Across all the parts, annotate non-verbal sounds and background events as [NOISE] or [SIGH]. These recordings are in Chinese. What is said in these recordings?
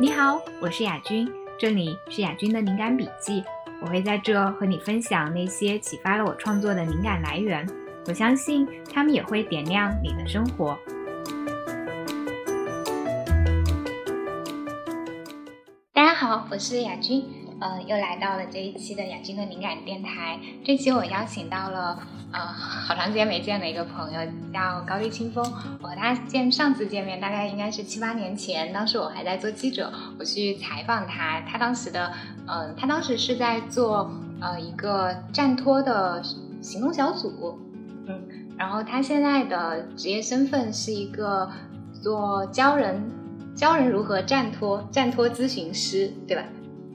你好，我是雅君，这里是雅君的灵感笔记。我会在这和你分享那些启发了我创作的灵感来源。我相信他们也会点亮你的生活。大家好，我是雅君，呃，又来到了这一期的雅君的灵感电台。这期我邀请到了。呃，好长时间没见的一个朋友叫高丽清风，我和他见上次见面大概应该是七八年前，当时我还在做记者，我去采访他，他当时的，嗯，他当时是在做呃一个站托的行动小组，嗯，然后他现在的职业身份是一个做教人教人如何站托站托咨询师，对吧？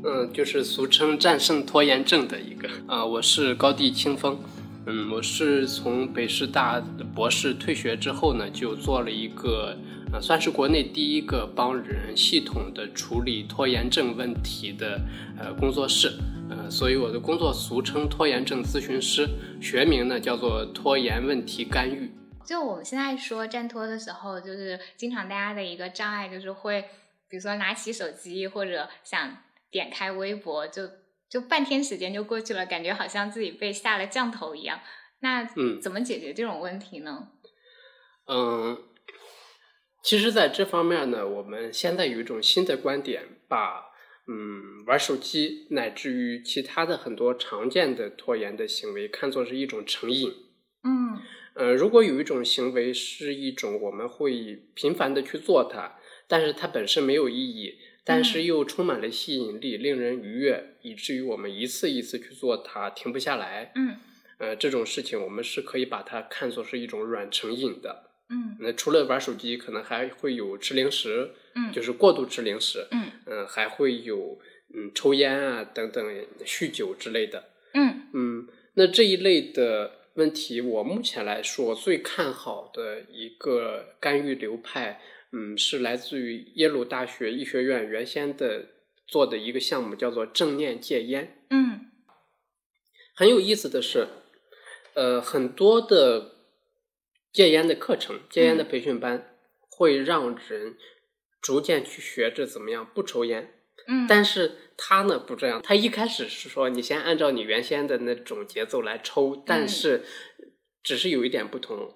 嗯，就是俗称战胜拖延症的一个，啊，我是高地清风。嗯，我是从北师大博士退学之后呢，就做了一个，呃，算是国内第一个帮人系统的处理拖延症问题的呃工作室，呃，所以我的工作俗称拖延症咨询师，学名呢叫做拖延问题干预。就我们现在说站拖的时候，就是经常大家的一个障碍就是会，比如说拿起手机或者想点开微博就。就半天时间就过去了，感觉好像自己被下了降头一样。那嗯，怎么解决这种问题呢？嗯，其实，在这方面呢，我们现在有一种新的观点，把嗯玩手机乃至于其他的很多常见的拖延的行为看作是一种成瘾。嗯，呃，如果有一种行为是一种我们会频繁的去做它，但是它本身没有意义。但是又充满了吸引力，令人愉悦，以至于我们一次一次去做它，停不下来。嗯，呃，这种事情我们是可以把它看作是一种软成瘾的。嗯，那除了玩手机，可能还会有吃零食，嗯，就是过度吃零食。嗯，嗯，还会有嗯抽烟啊等等，酗酒之类的。嗯嗯，那这一类的问题，我目前来说最看好的一个干预流派。嗯，是来自于耶鲁大学医学院原先的做的一个项目，叫做正念戒烟。嗯，很有意思的是，呃，很多的戒烟的课程、戒烟的培训班会让人逐渐去学着怎么样不抽烟。嗯，但是他呢不这样，他一开始是说你先按照你原先的那种节奏来抽，但是只是有一点不同。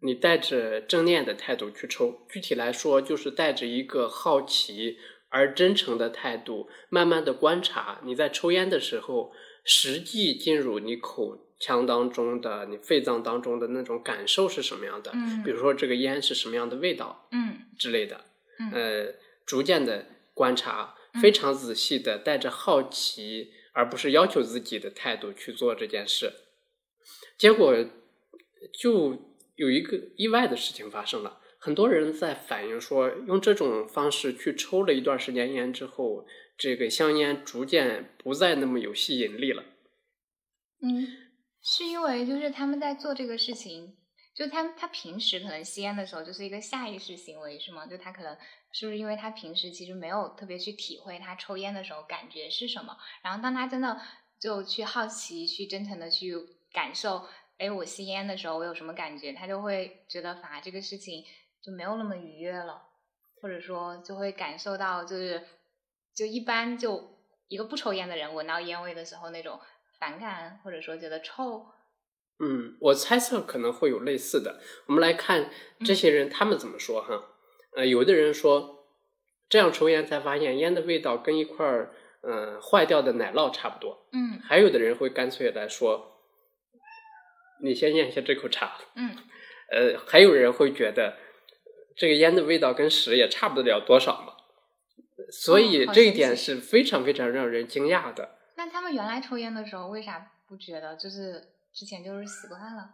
你带着正念的态度去抽，具体来说就是带着一个好奇而真诚的态度，慢慢的观察你在抽烟的时候，实际进入你口腔当中的、你肺脏当中的那种感受是什么样的？嗯，比如说这个烟是什么样的味道？嗯，之类的。嗯，呃，逐渐的观察，非常仔细的，带着好奇而不是要求自己的态度去做这件事，结果就。有一个意外的事情发生了，很多人在反映说，用这种方式去抽了一段时间烟之后，这个香烟逐渐不再那么有吸引力了。嗯，是因为就是他们在做这个事情，就他他平时可能吸烟的时候就是一个下意识行为，是吗？就他可能是不是因为他平时其实没有特别去体会他抽烟的时候感觉是什么，然后当他真的就去好奇、去真诚的去感受。哎，我吸烟的时候我有什么感觉？他就会觉得反而这个事情就没有那么愉悦了，或者说就会感受到就是就一般就一个不抽烟的人闻到烟味的时候那种反感，或者说觉得臭。嗯，我猜测可能会有类似的。我们来看这些人他们怎么说哈？呃，有的人说这样抽烟才发现烟的味道跟一块儿嗯坏掉的奶酪差不多。嗯，还有的人会干脆来说。你先咽下这口茶。嗯，呃，还有人会觉得这个烟的味道跟屎也差不了多少嘛，所以这一点是非常非常让人惊讶的。那他们原来抽烟的时候为啥不觉得？就是之前就是习惯了。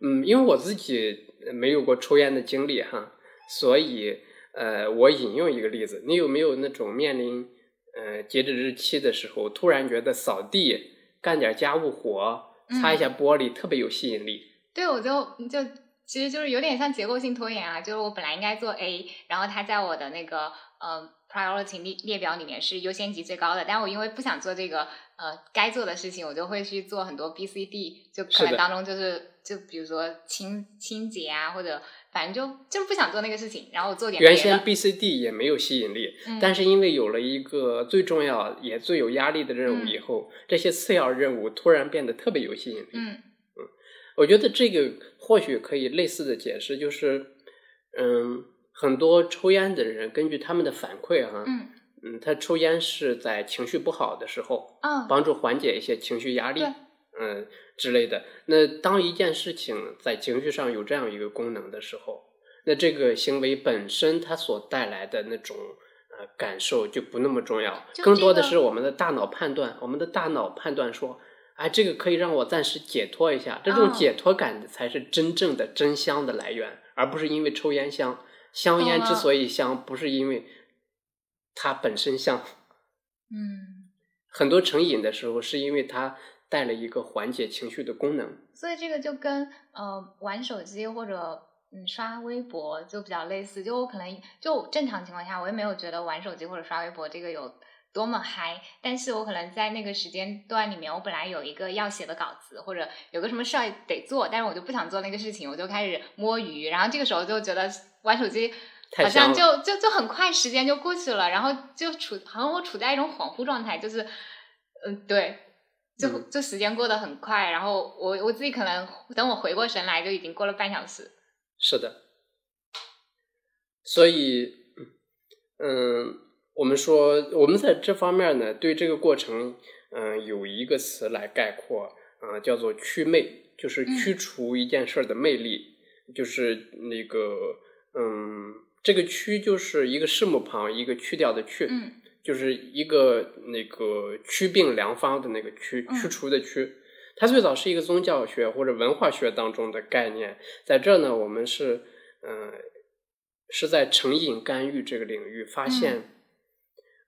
嗯，因为我自己没有过抽烟的经历哈，所以呃，我引用一个例子：你有没有那种面临呃截止日期的时候，突然觉得扫地、干点家务活？擦一下玻璃，特别有吸引力。对，我就就其实就是有点像结构性拖延啊，就是我本来应该做 A，然后它在我的那个呃 priority 列列表里面是优先级最高的，但我因为不想做这个呃该做的事情，我就会去做很多 B、C、D，就可能当中就是就比如说清清洁啊，或者反正就就是不想做那个事情，然后我做点。原先 B、C、D 也没有吸引力，嗯但是因为有了一个最重要也最有压力的任务嗯以后，这些次要任务突然变得特别有吸引力。嗯嗯我觉得这个或许可以类似的解释，就是，嗯，很多抽烟的人根据他们的反馈哈、嗯嗯，他抽烟是在情绪不好的时候，嗯帮助缓解一些情绪压力对，嗯之类的。那当一件事情在情绪上有这样一个功能的时候，那这个行为本身它所带来的那种呃感受就不那么重要，就更多的是我们的大脑判断，我们的大脑判断说。哎，这个可以让我暂时解脱一下，这种哦解脱感才是真正的真香的来源，而不是因为抽烟香。香烟之所以香，不是因为它本身香，嗯，很多成瘾的时候是因为它带了一个缓解情绪的功能。所以这个就跟呃玩手机或者嗯刷微博就比较类似。就我可能就正常情况下，我也没有觉得玩手机或者刷微博这个有多么嗨，但是我可能在那个时间段里面，我本来有一个要写的稿子，或者有个什么事儿得做，但是我就不想做那个事情，我就开始摸鱼，然后这个时候就觉得玩手机。好像就就就很快时间就过去了，然后就处好像我处在一种恍惚状态，就是，嗯，对，就、嗯。就时间过得很快，然后我我自己可能等我回过神来，就已经过了半小时。是的，所以，嗯，我们说，我们在这方面呢，对这个过程，嗯，有一个词来概括，啊，叫做祛魅，就是嗯。驱除一件事儿的魅力，就是那个，嗯，这个驱就是一个士木旁一个去掉的去，嗯就是一个那个祛病良方的那个驱嗯驱除的驱，它最早是一个宗教学或者文化学当中的概念，在这呢，我们是嗯、呃是在成瘾干预这个领域发现，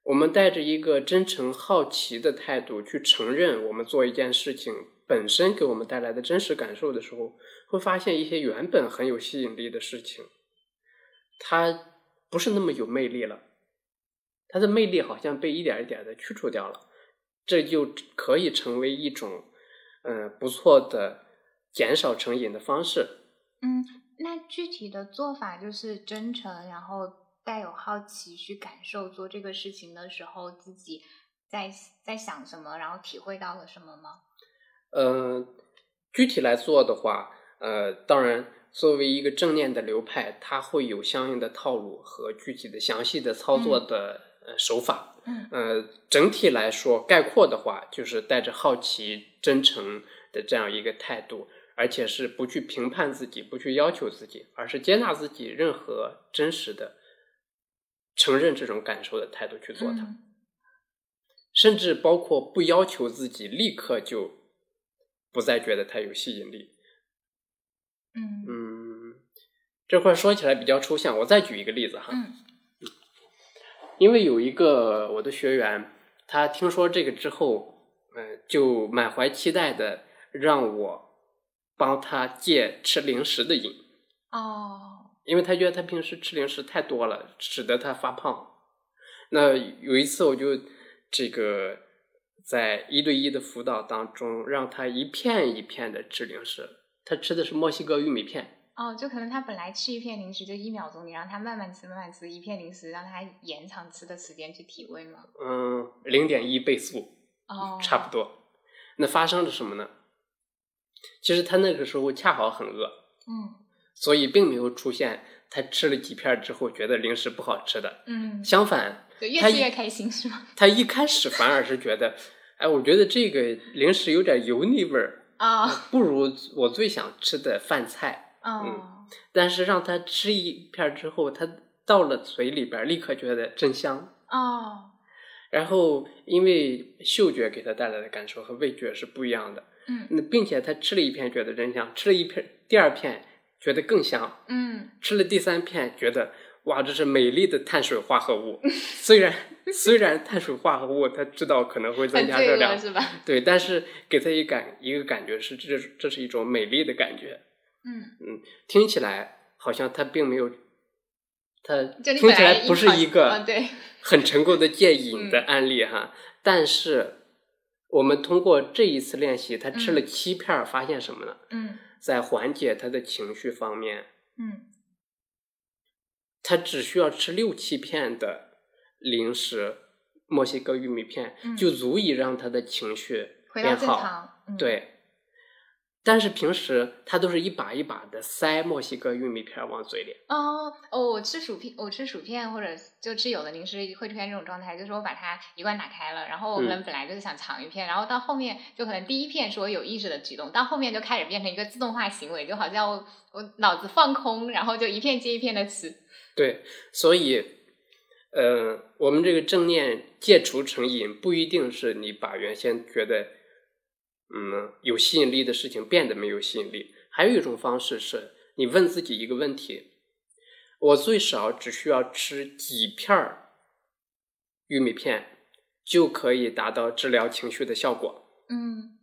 我们带着一个真诚好奇的态度去承认我们做一件事情本身给我们带来的真实感受的时候，会发现一些原本很有吸引力的事情，它不是那么有魅力了。它的魅力好像被一点一点的去除掉了，这就可以成为一种，嗯、不错的减少成瘾的方式。嗯，那具体的做法就是真诚，然后带有好奇去感受做这个事情的时候自己在在想什么，然后体会到了什么吗？呃，具体来做的话，呃，当然，作为一个正念的流派，它会有相应的套路和具体的详细的操作的、呃手法。嗯呃，整体来说，概括的话，就是带着好奇、真诚的这样一个态度，而且是不去评判自己，不去要求自己，而是接纳自己任何真实的、承认这种感受的态度去做它。嗯甚至包括不要求自己立刻就不再觉得它有吸引力。嗯嗯，这块说起来比较抽象，我再举一个例子哈。嗯因为有一个我的学员，他听说这个之后，嗯、就满怀期待的让我帮他戒吃零食的瘾，哦因为他觉得他平时吃零食太多了，使得他发胖。那有一次我就这个在一对一的辅导当中，让他一片一片的吃零食，他吃的是墨西哥玉米片。哦，就可能他本来吃一片零食就一秒钟，你让他慢慢吃慢慢吃一片零食，让他延长吃的时间去体味吗？嗯，零点一倍速，哦，差不多。那发生了什么呢？其实他那个时候恰好很饿，嗯所以并没有出现他吃了几片之后觉得零食不好吃的。嗯，相反，对越吃越开心是吗？他一开始反而是觉得，哎，我觉得这个零食有点油腻味儿，哦不如我最想吃的饭菜。哦但是让他吃一片之后，他到了嘴里边，立刻觉得真香。哦然后，因为嗅觉给他带来的感受和味觉是不一样的，嗯那并且他吃了一片觉得真香，吃了一片第二片觉得更香，嗯吃了第三片觉得哇，这是美丽的碳水化合物。虽然 [LAUGHS] 虽然碳水化合物他知道可能会增加热量，是吧？对，但是给他一感一个感觉是这这是一种美丽的感觉。嗯嗯，听起来好像他并没有，他听起来来不是一嗯个对，[LAUGHS] 很成功的戒瘾的嗯案例哈。但是我们通过这一次练习，他吃了七片，发现什么呢？嗯在缓解他的情绪方面，嗯他只需要吃六七片的零食，墨西哥玉米片，嗯就足以让他的情绪回到变好。正常。嗯、，对，但是平时他都是一把一把的塞墨西哥玉米片往嘴里。哦哦，我吃薯片，我吃薯片或者就吃有的零食会出现这种状态，就是我把它一罐打开了，然后我可嗯能本来就是想尝一片，然后到后面就可能第一片是我有意识的举动，到后面就开始变成一个自动化行为，就好像我我脑子放空，然后就一片接一片的吃。对，所以，呃，我们这个正念戒除成瘾，不一定是你把原先觉得嗯有吸引力的事情变得没有吸引力，还有一种方式是你问自己一个问题：我最少只需要吃几片儿玉米片，就可以达到治疗情绪的效果。嗯，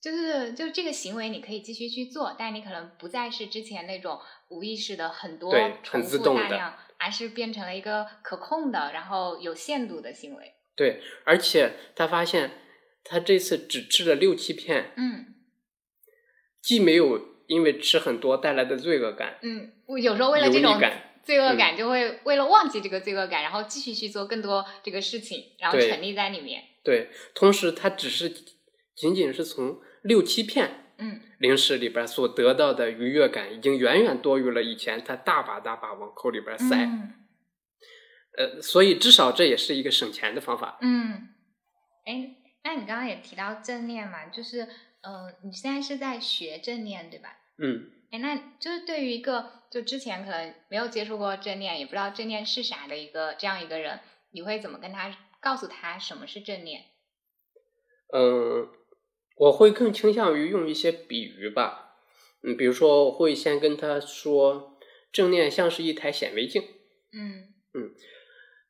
就是就这个行为你可以继续去做，但你可能不再是之前那种无意识的很多对很自动的而是变成了一个可控的，然后有限度的行为。对，而且他发现他这次只吃了六七片，嗯既没有因为吃很多带来的罪恶感，嗯，我有时候为了这种罪恶嗯感，就会为了忘记这个罪恶感，然后继续去做更多这个事情，然后对沉溺在里面。对，同时他只是仅仅是从六七片嗯零食里边所得到的愉悦感，已经远远多于了以前他大把大把往口里边塞。嗯呃，所以至少这也是一个省钱的方法。嗯，哎，那你刚刚也提到正念嘛，就是呃，你现在是在学正念对吧？嗯哎，那就是对于一个就之前可能没有接触过正念，也不知道正念是啥的一个这样一个人，你会怎么跟他告诉他什么是正念？嗯，我会更倾向于用一些比喻吧。嗯，比如说我会先跟他说，正念像是一台显微镜。嗯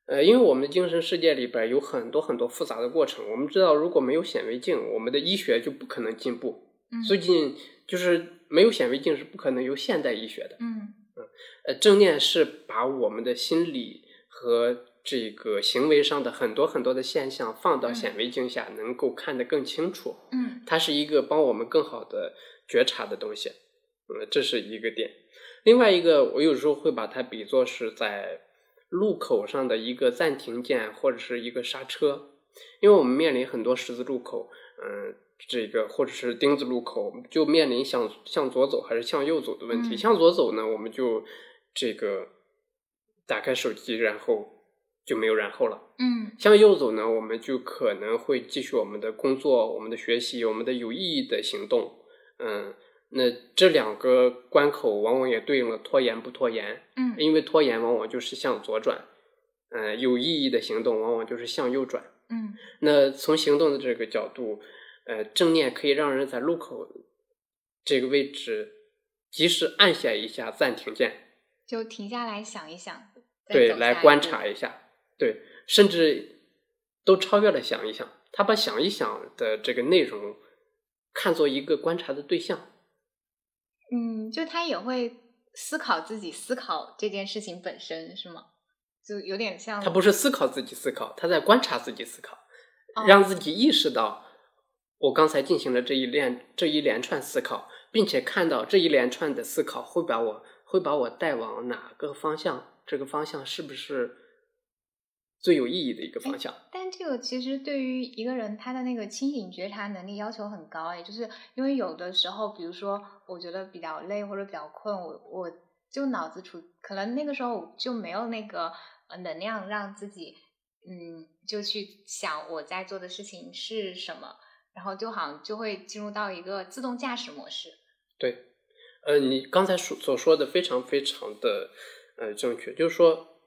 呃，因为我们的精神世界里边有很多很多复杂的过程，我们知道如果没有显微镜，我们的医学就不可能进步。嗯最近就是没有显微镜是不可能有现代医学的。嗯嗯呃，正念是把我们的心理和这个行为上的很多很多的现象放到嗯显微镜下，能够看得更清楚。嗯它是一个帮我们更好的觉察的东西。呃，这是一个点。另外一个，我有时候会把它比作是在路口上的一个暂停键或者是一个刹车，因为我们面临很多十字路口，嗯、这个或者是丁字路口，就面临向向左走还是向右走的问题。嗯向左走呢，我们就这个打开手机，然后就没有然后了。嗯向右走呢，我们就可能会继续我们的工作、我们的学习、我们的有意义的行动。嗯，那这两个关口往往也对应了拖延不拖延，嗯因为拖延往往就是向左转，嗯，有意义的行动往往就是向右转。嗯那从行动的这个角度，呃，正念可以让人在路口这个位置及时按下一下暂停键，就停下来想一想，再对，来观察一下，对，甚至都超越了想一想，他把想一想的这个内容看作一个观察的对象，嗯，就他也会思考自己思考这件事情本身是吗？就有点像他不是思考自己思考，他在观察自己思考，哦让自己意识到我刚才进行了这一连这一连串思考，并且看到这一连串的思考会把我会把我带往哪个方向，这个方向是不是最有意义的一个方向？但这个其实对于一个人他的那个清醒觉察能力要求很高哎，就是因为有的时候，比如说我觉得比较累或者比较困，我我就脑子处可能那个时候就没有那个呃能量让自己嗯就去想我在做的事情是什么，然后就好像就会进入到一个自动驾驶模式。对，呃，你刚才所所说的非常非常的呃正确，就是说，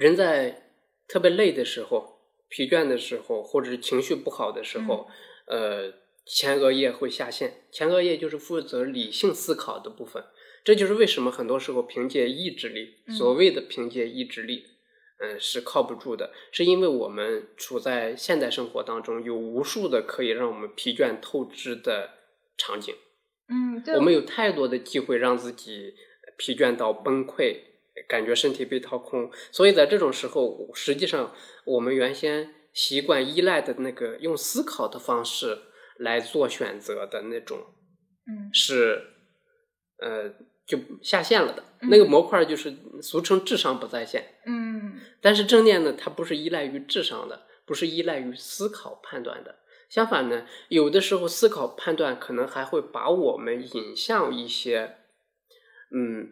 人在特别累的时候、疲倦的时候，或者是情绪不好的时候，呃，前额叶会下线。前额叶就是负责理性思考的部分，这就是为什么很多时候凭借意志力，嗯所谓的凭借意志力。嗯，是靠不住的，是因为我们处在现代生活当中，有无数的可以让我们疲倦透支的场景。嗯，对，我们有太多的机会让自己疲倦到崩溃，感觉身体被掏空。所以在这种时候，实际上我们原先习惯依赖的那个用思考的方式来做选择的那种，嗯是呃就下线了的。嗯那个模块就是俗称智商不在线。嗯但是正念呢，它不是依赖于智商的，不是依赖于思考判断的。相反呢，有的时候思考判断可能还会把我们引向一些，嗯，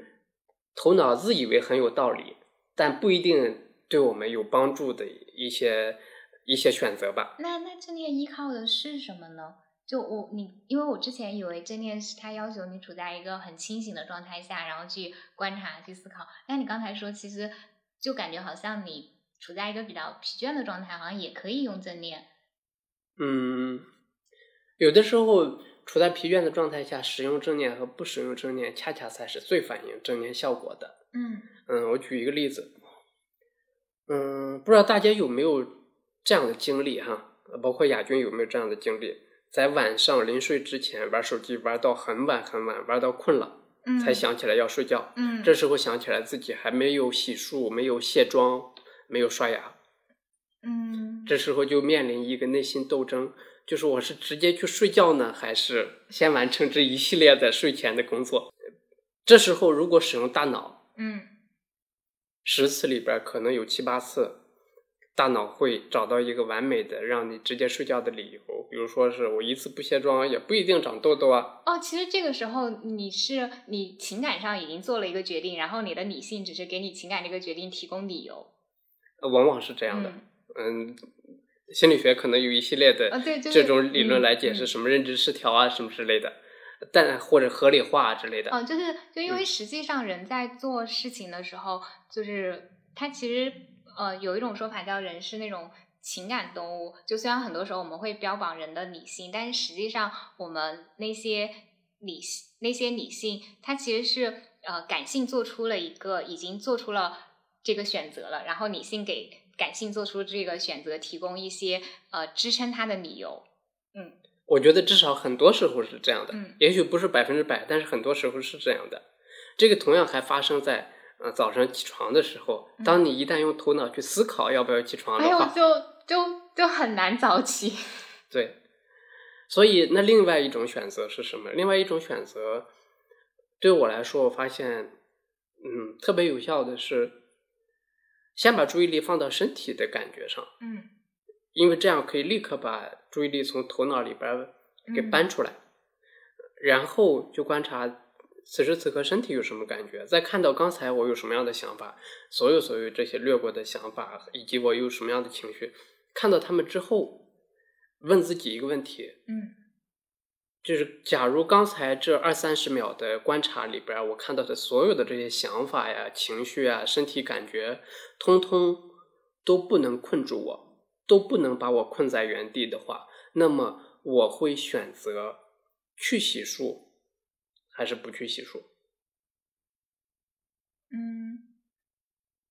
头脑自以为很有道理，但不一定对我们有帮助的一些一些选择吧。那那正念依靠的是什么呢？就我你，因为我之前以为正念是它要求你处在一个很清醒的状态下，然后去观察、去思考。但你刚才说，其实就感觉好像你处在一个比较疲倦的状态，好像也可以用正念。嗯，有的时候处在疲倦的状态下，使用正念和不使用正念，恰恰才是最反映正念效果的。嗯嗯，我举一个例子，嗯，不知道大家有没有这样的经历哈？包括亚军有没有这样的经历？在晚上临睡之前玩手机玩到很晚很晚，玩到困了，嗯，才想起来要睡觉。嗯，这时候想起来自己还没有洗漱，没有卸妆，没有刷牙，嗯这时候就面临一个内心斗争，就是我是直接去睡觉呢，还是先完成这一系列的睡前的工作？这时候如果使用大脑，嗯十次里边可能有七八次，大脑会找到一个完美的让你直接睡觉的理由，比如说是我一次不卸妆也不一定长痘痘啊。哦，其实这个时候你是你情感上已经做了一个决定，然后你的理性只是给你情感这个决定提供理由。呃往往是这样的，嗯嗯，心理学可能有一系列的这种理论来解释什么认知失调啊什么之类的，但或者合理化之类的。嗯，就是就因为嗯实际上人在做事情的时候，就是他其实呃有一种说法叫人是那种情感动物。就虽然很多时候我们会标榜人的理性，但是实际上我们那些理性那些理性，它其实是呃感性做出了一个已经做出了这个选择了，然后理性给感性做出这个选择提供一些呃支撑他的理由。嗯我觉得至少很多时候是这样的，嗯也许不是百分之百，但是很多时候是这样的。这个同样还发生在呃早上起床的时候，嗯当你一旦用头脑去思考要不要起床的话，就就就很难早起。[LAUGHS] 对，所以那另外一种选择是什么？另外一种选择，对我来说，我发现，嗯，特别有效的是，先把注意力放到身体的感觉上，嗯。因为这样可以立刻把注意力从头脑里边儿给嗯搬出来，然后就观察此时此刻身体有什么感觉，再看到刚才我有什么样的想法，所有所有这些掠过的想法，以及我有什么样的情绪，看到他们之后，问自己一个问题，嗯就是假如刚才这二三十秒的观察里边儿，我看到的所有的这些想法呀、情绪啊、身体感觉，通通都不能困住我，都不能把我困在原地的话，那么我会选择去洗漱，还是不去洗漱？嗯，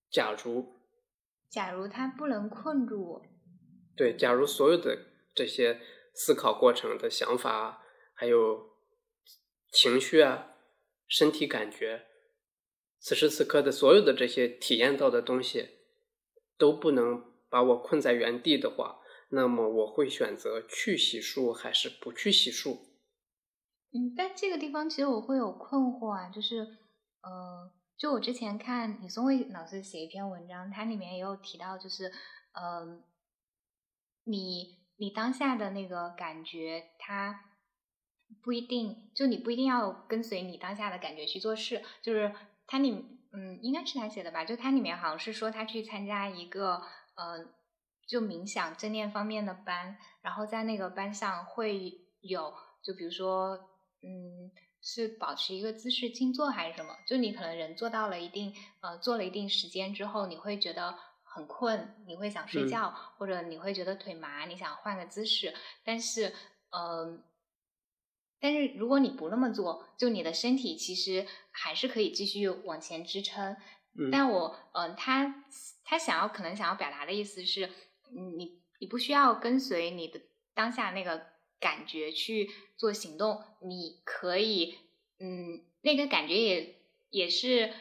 假如。假如它不能困住我，对，假如所有的这些思考过程的想法啊，还有情绪啊、身体感觉，此时此刻的所有的这些体验到的东西，都不能把我困在原地的话，那么我会选择去洗漱还是不去洗漱？嗯，但这个地方其实我会有困惑啊，就是呃，就我之前看李松蔚老师写一篇文章，它里面也有提到，就是呃，你你当下的那个感觉，它不一定，就你不一定要跟随你当下的感觉去做事，就是它里嗯，应该是他写的吧，就它里面好像是说他去参加一个呃，就冥想正念方面的班，然后在那个班上会有，就比如说。嗯，是保持一个姿势静坐还是什么？就你可能人做到了一定呃，做了一定时间之后，你会觉得很困，你会想睡嗯觉，或者你会觉得腿麻，你想换个姿势。但是，嗯、但是如果你不那么做，就你的身体其实还是可以继续往前支撑。嗯但我嗯、呃他他想要可能想要表达的意思是，嗯你你不需要跟随你的当下那个感觉去做行动，你可以，嗯，那个感觉也也是，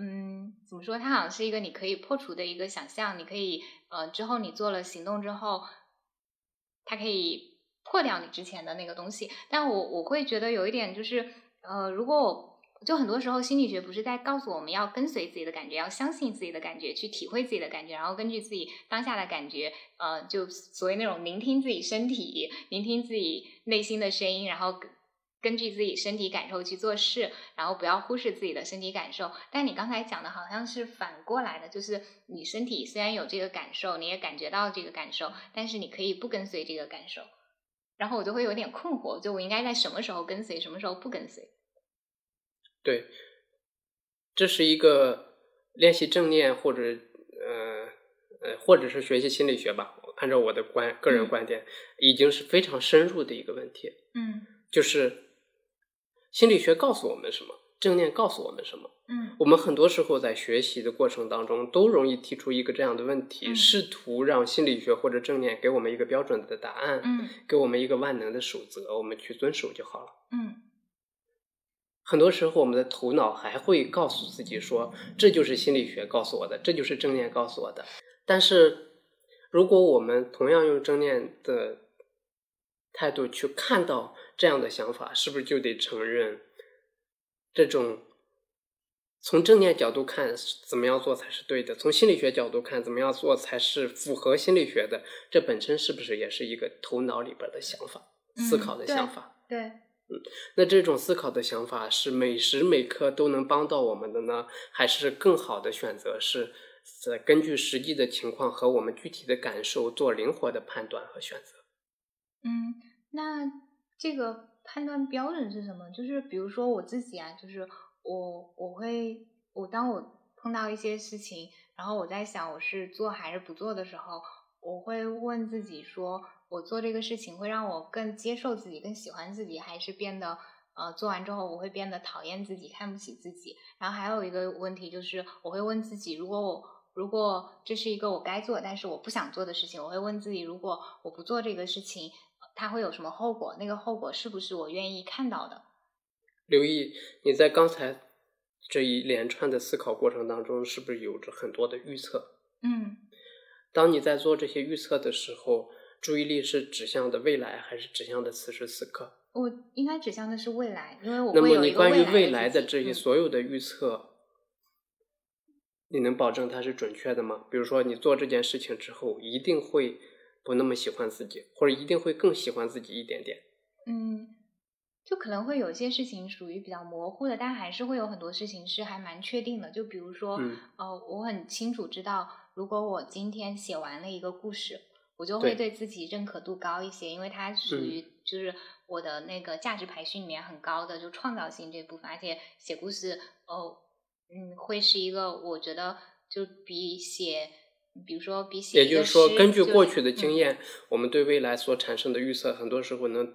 嗯，怎么说？它好像是一个你可以破除的一个想象，你可以呃，之后你做了行动之后，它可以破掉你之前的那个东西。但我我会觉得有一点就是，呃，如果我。就很多时候，心理学不是在告诉我们要跟随自己的感觉，要相信自己的感觉，去体会自己的感觉，然后根据自己当下的感觉，呃，就所谓那种聆听自己身体，聆听自己内心的声音，然后根据自己身体感受去做事，然后不要忽视自己的身体感受。但你刚才讲的好像是反过来的，就是你身体虽然有这个感受，你也感觉到这个感受，但是你可以不跟随这个感受。然后我就会有点困惑，就我应该在什么时候跟随，什么时候不跟随？对，这是一个练习正念或者呃呃，或者是学习心理学吧。按照我的观个人观点，已经是非常深入的一个问题。嗯，就是心理学告诉我们什么，正念告诉我们什么。嗯，我们很多时候在学习的过程当中，都容易提出一个这样的问题，试图让心理学或者正念给我们一个标准的答案，嗯，给我们一个万能的守则，我们去遵守就好了。嗯。很多时候，我们的头脑还会告诉自己说：“这就是心理学告诉我的，这就是正念告诉我的。”但是，如果我们同样用正念的态度去看到这样的想法，是不是就得承认，这种从正念角度看怎么样做才是对的，从心理学角度看怎么样做才是符合心理学的？这本身是不是也是一个头脑里边的想法、思考的想法？对。嗯，那这种思考的想法是每时每刻都能帮到我们的呢，还是更好的选择是呃根据实际的情况和我们具体的感受做灵活的判断和选择？嗯，那这个判断标准是什么？就是比如说我自己啊，就是我我会我当我碰到一些事情，然后我在想我是做还是不做的时候，我会问自己说。我做这个事情会让我更接受自己，更喜欢自己，还是变得呃做完之后我会变得讨厌自己，看不起自己？然后还有一个问题就是，我会问自己，如果我如果这是一个我该做但是我不想做的事情，我会问自己，如果我不做这个事情，它会有什么后果？那个后果是不是我愿意看到的？刘毅，你在刚才这一连串的思考过程当中，是不是有着很多的预测？嗯，当你在做这些预测的时候。注意力是指向的未来，还是指向的此时此刻？我应该指向的是未来，因为我那么你关于未来的这些所有的预测，你能保证它是准确的吗？比如说，你做这件事情之后，一定会不那么喜欢自己，或者一定会更喜欢自己一点点？嗯，就可能会有些事情属于比较模糊的，但还是会有很多事情是还蛮确定的。就比如说，呃，我很清楚知道，如果我今天写完了一个故事。我就会对自己认可度高一些，因为它属于就是我的那个价值排序里面很高的，就创造性这部分，而且写故事哦，嗯，会是一个我觉得就比写，比如说比写，也就是说，根据过去的经验，我们对未来所产生的预测，很多时候能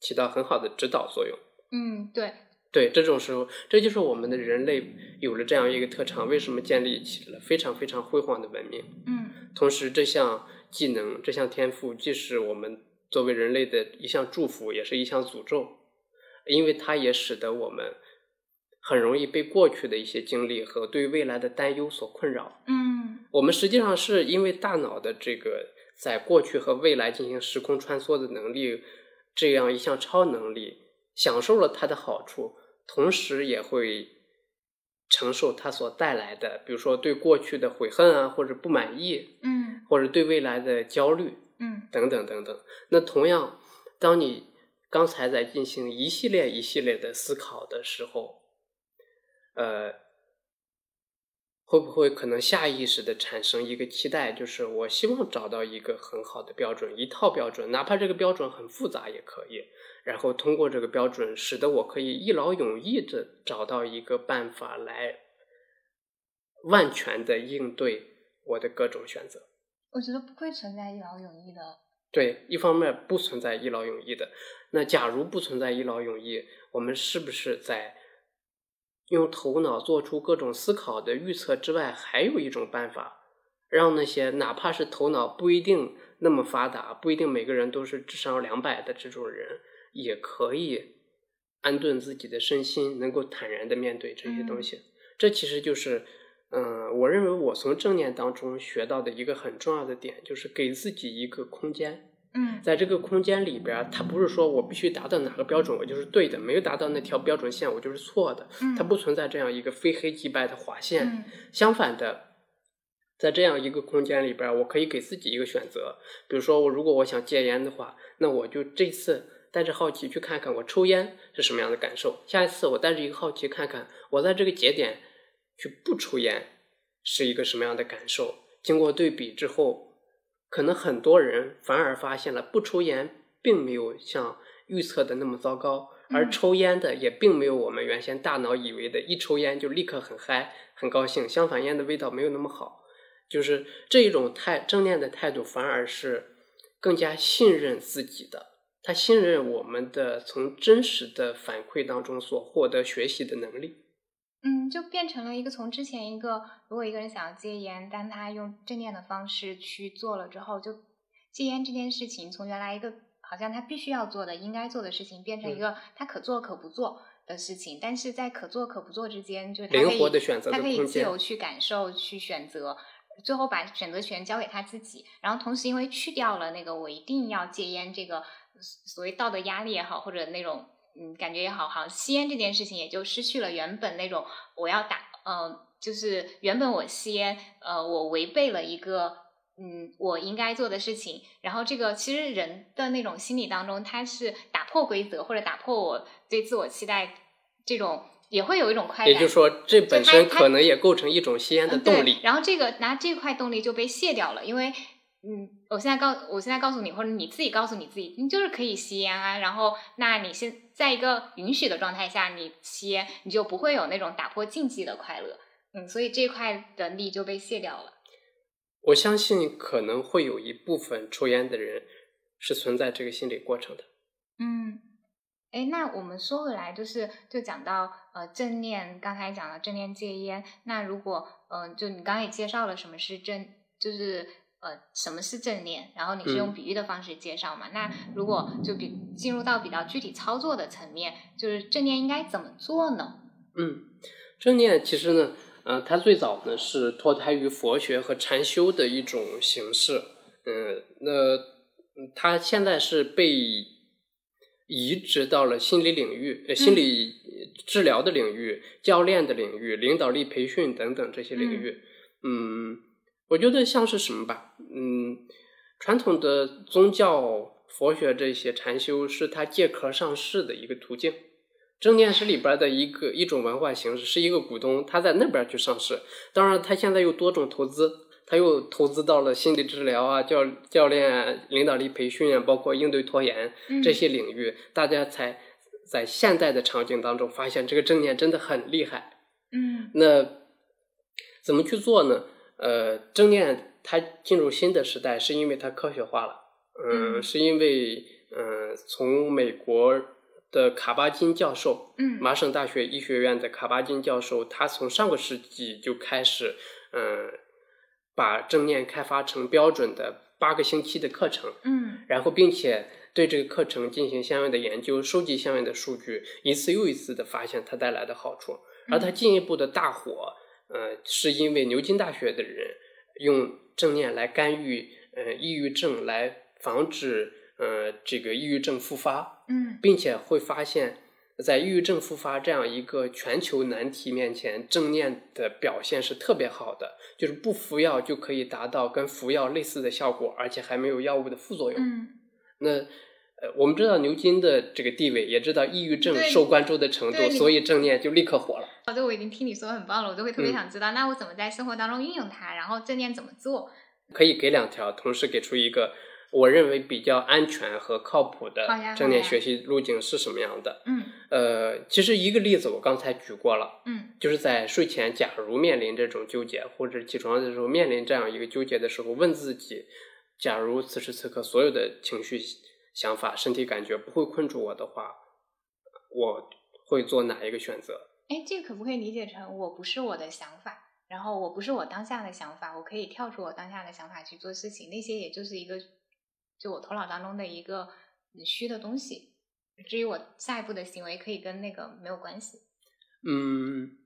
起到很好的指导作用。嗯，对，对，这种时候，这就是我们的人类有了这样一个特长，为什么建立起了非常非常辉煌的文明？嗯，同时这项。技能这项天赋，既是我们作为人类的一项祝福，也是一项诅咒，因为它也使得我们很容易被过去的一些经历和对未来的担忧所困扰。嗯，我们实际上是因为大脑的这个在过去和未来进行时空穿梭的能力，这样一项超能力，享受了它的好处，同时也会承受它所带来的，比如说对过去的悔恨啊，或者不满意。嗯。或者对未来的焦虑，嗯，等等等等。那同样，当你刚才在进行一系列一系列的思考的时候，呃，会不会可能下意识的产生一个期待，就是我希望找到一个很好的标准，一套标准，哪怕这个标准很复杂也可以。然后通过这个标准，使得我可以一劳永逸的找到一个办法来万全的应对我的各种选择。我觉得不会存在一劳永逸的。对，一方面不存在一劳永逸的。那假如不存在一劳永逸，我们是不是在用头脑做出各种思考的预测之外，还有一种办法，让那些哪怕是头脑不一定那么发达，不一定每个人都是智商两百的这种人，也可以安顿自己的身心，能够坦然的面对这些东西。这其实就是。嗯，我认为我从正念当中学到的一个很重要的点，就是给自己一个空间。嗯在这个空间里边，它不是说我必须达到哪个标准，我就是对的；没有达到那条标准线，我就是错的。嗯，它不存在这样一个非黑即白的划线。嗯相反的，在这样一个空间里边，我可以给自己一个选择。比如说，我如果我想戒烟的话，那我就这次带着好奇去看看我抽烟是什么样的感受。下一次我带着一个好奇看看我在这个节点去不抽烟是一个什么样的感受。经过对比之后，可能很多人反而发现了不抽烟并没有像预测的那么糟糕。而嗯抽烟的也并没有我们原先大脑以为的，一抽烟就立刻很嗨、很高兴。相反，烟的味道没有那么好。就是这一种态正念的态度，反而是更加信任自己的。他信任我们的从真实的反馈当中所获得学习的能力。嗯，就变成了一个从之前一个，如果一个人想要戒烟，但他用正念的方式去做了之后，就戒烟这件事情从原来一个好像他必须要做的、应该做的事情，变成一个他可做可不做的事情。但是在可做可不做之间，就是他可灵以活的选择的他可以自由去感受、去选择。最后把选择权交给他自己，然后同时因为去掉了那个我一定要戒烟这个所谓道德压力也好，或者那种嗯感觉也好，好像吸烟这件事情也就失去了原本那种我要打呃，就是原本我吸烟呃，我违背了一个嗯我应该做的事情，然后这个其实人的那种心理当中，他是打破规则或者打破我对自我期待这种。也会有一种快感，也就是说，这本身可能也构成一种吸烟的嗯动力。然后这个拿这块动力就被卸掉了，因为嗯，我现在告我现在告诉你，或者你自己告诉你自己，你就是可以吸烟啊。然后，那你现在一个允许的状态下，你吸烟，你就不会有那种打破禁忌的快乐。嗯，所以这块的力就被卸掉了。我相信可能会有一部分抽烟的人是存在这个心理过程的。嗯，哎，那我们说回来，就是就讲到呃正念，刚才讲了正念戒烟。那如果呃，就你刚刚也介绍了什么是正，就是呃什么是正念，然后你是用嗯比喻的方式介绍嘛？那如果就比进入到比较具体操作的层面，就是正念应该怎么做呢？嗯，正念其实呢，呃，它最早呢是脱胎于佛学和禅修的一种形式。嗯，那嗯它现在是被移植到了心理领域、呃、心理治疗的领域、教练的领域、领导力培训等等这些领域。嗯，我觉得像是什么吧，嗯，传统的宗教、佛学这些禅修是它借壳上市的一个途径。正念是里边的一个一种文化形式，是一个股东，他在那边去上市。当然，他现在有多种投资，他又投资到了心理治疗啊、教教练啊、领导力培训啊，包括应对拖延嗯这些领域，大家才在现代的场景当中发现这个正念真的很厉害。嗯那怎么去做呢？呃，正念它进入新的时代，是因为它科学化了，嗯，嗯是因为嗯，从美国的卡巴金教授，嗯。麻省大学医学院的卡巴金教授，他从上个世纪就开始，嗯，把正念开发成标准的八个星期的课程，嗯。然后并且对这个课程进行相应的研究，收集相应的数据，一次又一次的发现它带来的好处。而它进一步的大火，呃，是因为牛津大学的人用正念来干预呃抑郁症，来防止呃这个抑郁症复发，嗯并且会发现，在抑郁症复发这样一个全球难题面前，正念的表现是特别好的，就是不服药就可以达到跟服药类似的效果，而且还没有药物的副作用。嗯那呃，我们知道牛津的这个地位，也知道抑郁症受关注的程度，所以正念就立刻火了。好的，我已经听你说很棒了，我就会特别嗯想知道，那我怎么在生活当中运用它，然后正念怎么做？可以给两条，同时给出一个我认为比较安全和靠谱的正念学习路径是什么样的。嗯呃，其实一个例子我刚才举过了，嗯就是在睡前，假如面临这种纠结，或者起床的时候面临这样一个纠结的时候，问自己：假如此时此刻所有的情绪、想法、身体感觉不会困住我的话，我会做哪一个选择？哎，这个可不可以理解成我不是我的想法，然后我不是我当下的想法，我可以跳出我当下的想法去做事情，那些也就是一个就我头脑当中的一个嗯虚的东西。至于我下一步的行为，可以跟那个没有关系。嗯，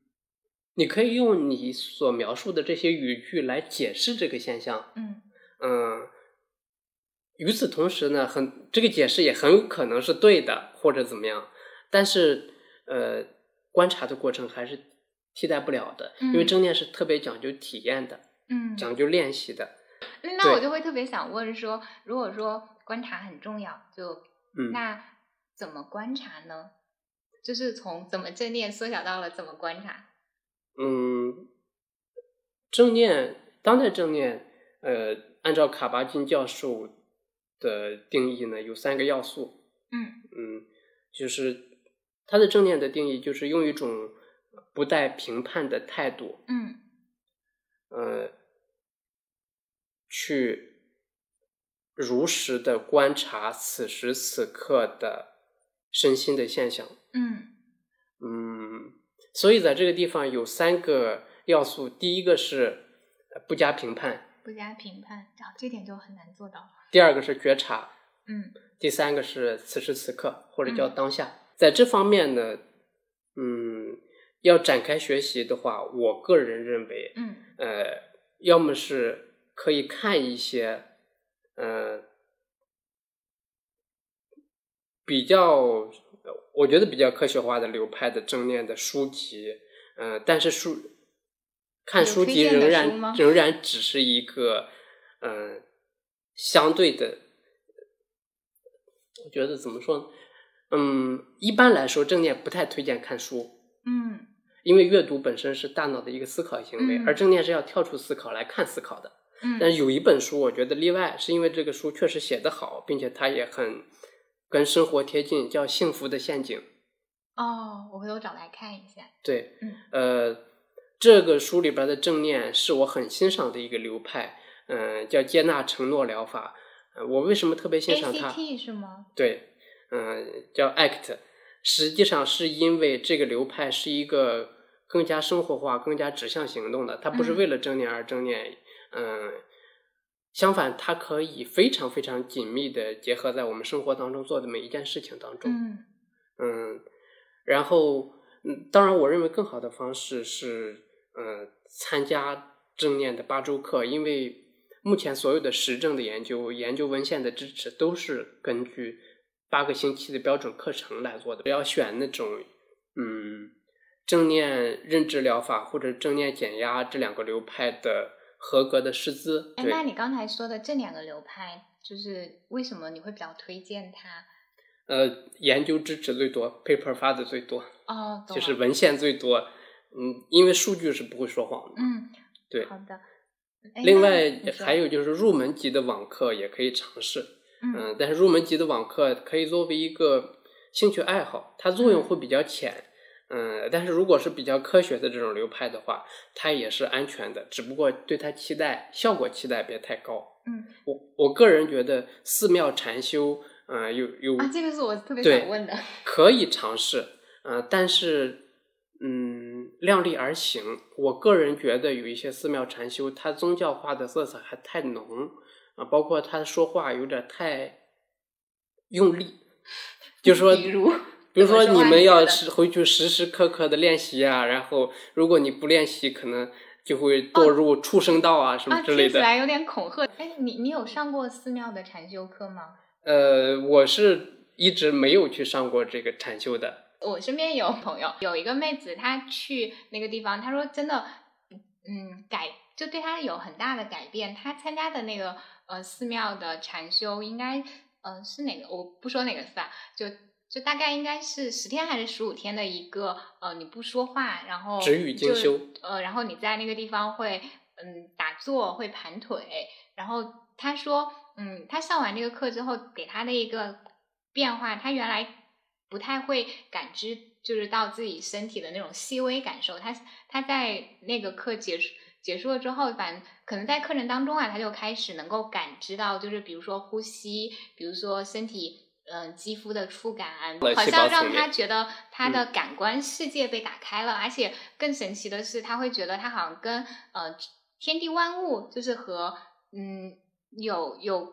你可以用你所描述的这些语句来解释这个现象。嗯嗯，与此同时呢，很这个解释也很有可能是对的，或者怎么样。但是，呃，观察的过程还是替代不了的，因为嗯正念是特别讲究体验的，嗯，讲究练习的。那我就会特别想问说，如果说观察很重要，就嗯，那怎么观察呢？就是从怎么正念缩小到了怎么观察。嗯，正念，当代正念，呃，按照卡巴金教授的定义呢，有三个要素。嗯嗯，就是它的正念的定义，就是用一种不带评判的态度，嗯呃，去如实的观察此时此刻的身心的现象。嗯嗯，所以在这个地方有三个要素，第一个是呃不加评判，不加评判，啊，这点就很难做到。第二个是觉察，嗯。第三个是此时此刻或者叫嗯。当下。在这方面呢，嗯，要展开学习的话，我个人认为，嗯。呃，要么是可以看一些，呃，比较，我觉得比较科学化的流派的正念的书籍，呃，但是书看书籍仍然仍然只是一个，呃，相对的，我觉得怎么说呢？嗯，一般来说，正念不太推荐看书。嗯因为阅读本身是大脑的一个思考行为，嗯而正念是要跳出思考来看思考的。嗯，但是有一本书，我觉得例外，是因为这个书确实写得好，并且它也很跟生活贴近，叫《幸福的陷阱》。哦，我回头找来看一下。对，嗯呃，这个书里边的正念是我很欣赏的一个流派，嗯、叫接纳承诺疗法。呃我为什么特别欣赏它？ACT 是吗？对，嗯、叫 ACT，实际上是因为这个流派是一个更加生活化、更加指向行动的，它不是嗯为了正念而正念，嗯、相反，它可以非常非常紧密的结合在我们生活当中做的每一件事情当中，嗯嗯，然后，嗯，当然，我认为更好的方式是，呃，参加正念的八周课，因为目前所有的实证的研究、研究文献的支持都是根据八个星期的标准课程来做的。不要选那种，嗯，正念认知疗法或者正念减压这两个流派的合格的师资。哎，那你刚才说的这两个流派，就是为什么你会比较推荐它？呃，研究支持最多，paper 发的最多，哦，就是文献最多。嗯，因为数据是不会说谎的。嗯，对。好的。另外还有就是入门级的网课也可以尝试，嗯嗯，但是入门级的网课可以作为一个兴趣爱好，它作用嗯会比较浅，嗯，但是如果是比较科学的这种流派的话，它也是安全的，只不过对它期待效果期待别太高。嗯我我个人觉得寺庙禅修，嗯、有有啊，这个是我特别想问的。可以尝试，呃，但是，嗯，量力而行。我个人觉得有一些寺庙禅修，它宗教化的色彩还太浓啊、包括他说话有点太用力，就说，比如比如说你们要你觉得时回去时时刻刻的练习啊，然后如果你不练习，可能就会堕入畜生道啊、什么啊，之类的。听起来有点恐吓。哎，你你有上过寺庙的禅修课吗？呃，我是一直没有去上过这个禅修的。我身边有朋友，有一个妹子，她去那个地方，她说真的，嗯，改就对她有很大的改变。她参加的那个呃寺庙的禅修，应该呃是哪个？我不说哪个寺啊，就就大概应该是十天还是十五天的一个呃你不说话，然后止语修呃，然后你在那个地方会嗯打坐，会盘腿，然后她说嗯，她上完这个课之后，给她的一个变化，她原来不太会感知，就是到自己身体的那种细微感受。他他在那个课结束结束了之后，反正可能在课程当中啊，他就开始能够感知到，就是比如说呼吸，比如说身体。嗯，肌肤的触感，好像让他觉得他的感官世界被打开了，而且更神奇的是，他会觉得他好像跟呃天地万物，就是和嗯有有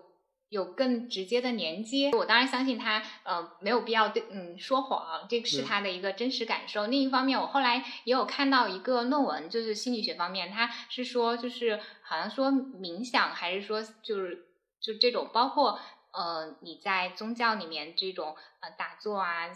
有更直接的连接。我当然相信他，呃，没有必要对嗯说谎，这是他的一个真实感受。另一方面，我后来也有看到一个论文，就是心理学方面，他是说，就是好像说冥想，还是说就是就这种，包括呃你在宗教里面这种呃打坐啊、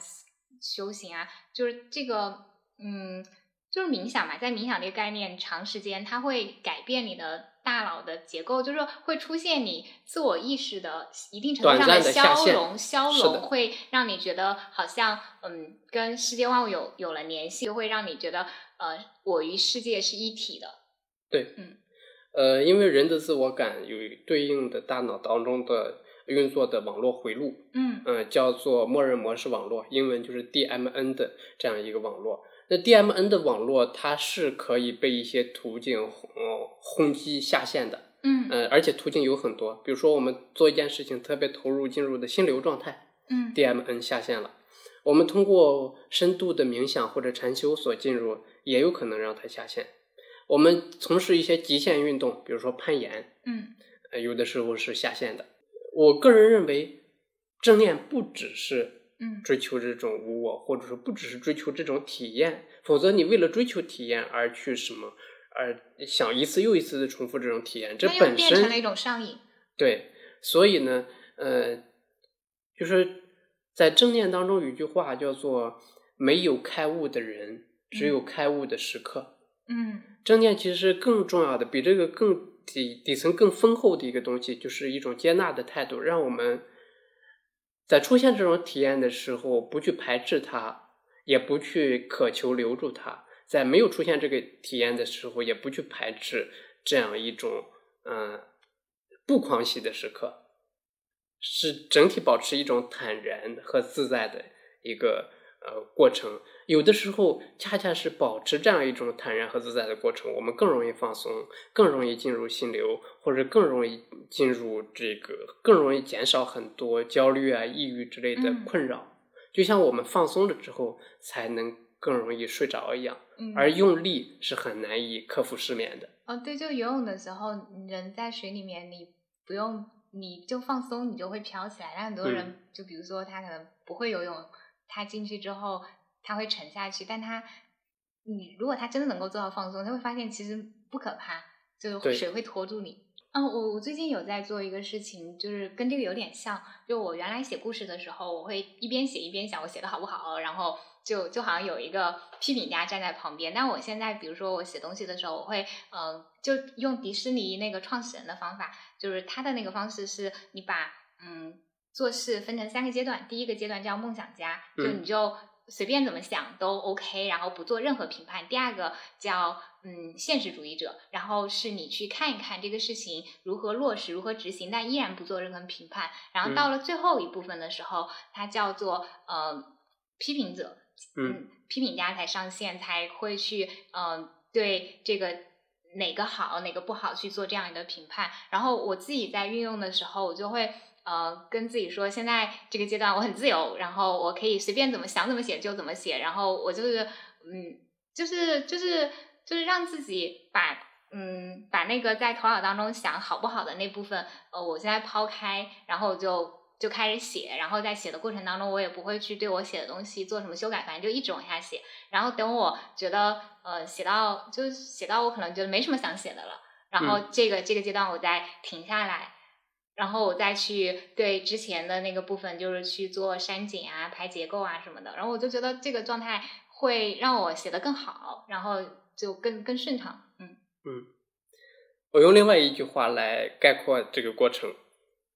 修行啊，就是这个嗯。就是冥想嘛，在冥想这个概念，长时间它会改变你的大脑的结构，就是会出现你自我意识的一定程度上的消融，消融会让你觉得好像嗯跟世界万物有有了联系，会让你觉得呃我与世界是一体的。对，嗯，呃，因为人的自我感有对应的大脑当中的运作的网络回路，嗯，呃，叫做默认模式网络，英文就是 DMN 的这样一个网络。那 DMN 的网络，它是可以被一些途径呃轰击下线的，嗯，呃，而且途径有很多，比如说我们做一件事情特别投入进入的心流状态，嗯，DMN 下线了，我们通过深度的冥想或者禅修所进入，也有可能让它下线。我们从事一些极限运动，比如说攀岩，嗯，呃，有的时候是下线的。我个人认为，正念不只是。嗯，追求这种无我，或者说不只是追求这种体验，否则你为了追求体验而去什么，而想一次又一次的重复这种体验，这本身变成了一种上瘾。对，所以呢，呃，就是在正念当中有一句话叫做“没有开悟的人，只有开悟的时刻”。嗯，正念其实更重要的，比这个更底底层更丰厚的一个东西，就是一种接纳的态度，让我们。在出现这种体验的时候，不去排斥它，也不去渴求留住它；在没有出现这个体验的时候，也不去排斥这样一种嗯不狂喜的时刻，是整体保持一种坦然和自在的一个。呃，过程有的时候恰恰是保持这样一种坦然和自在的过程，我们更容易放松，更容易进入心流，或者更容易进入这个，更容易减少很多焦虑啊、抑郁之类的困扰。就像我们放松了之后，才能更容易睡着一样。而用力是很难以克服失眠的。哦，对，就游泳的时候，人在水里面，你不用，你就放松，你就会飘起来。但很多人，就比如说他可能不会游泳。他进去之后，他会沉下去，但他，你如果他真的能够做到放松，他会发现其实不可怕，就水会拖住你。嗯，我我最近有在做一个事情，就是跟这个有点像，就我原来写故事的时候，我会一边写一边想我写的好不好，然后就就好像有一个批评家站在旁边。但我现在，比如说我写东西的时候，我会嗯，就用迪士尼那个创始人的方法，就是他的那个方式是，你把嗯。做事分成三个阶段，第一个阶段叫梦想家，就你就随便怎么想都 OK，然后不做任何评判。第二个叫嗯现实主义者，然后是你去看一看这个事情如何落实、如何执行，但依然不做任何评判。然后到了最后一部分的时候，它叫做呃批评者，嗯，批评家才上线，才会去嗯对这个哪个好哪个不好去做这样一个评判。然后我自己在运用的时候，我就会。呃，跟自己说，现在这个阶段我很自由，然后我可以随便怎么想怎么写就怎么写，然后我就是，嗯，就是就是就是让自己把，嗯，把那个在头脑当中想好不好的那部分，呃，我现在抛开，然后就就开始写，然后在写的过程当中，我也不会去对我写的东西做什么修改，反正就一直往下写，然后等我觉得，呃，写到就写到我可能觉得没什么想写的了，然后这个这个阶段我再停下来。然后我再去对之前的那个部分，就是去做删减啊、排结构啊什么的。然后我就觉得这个状态会让我写的更好，然后就更更顺畅。嗯嗯，我用另外一句话来概括这个过程。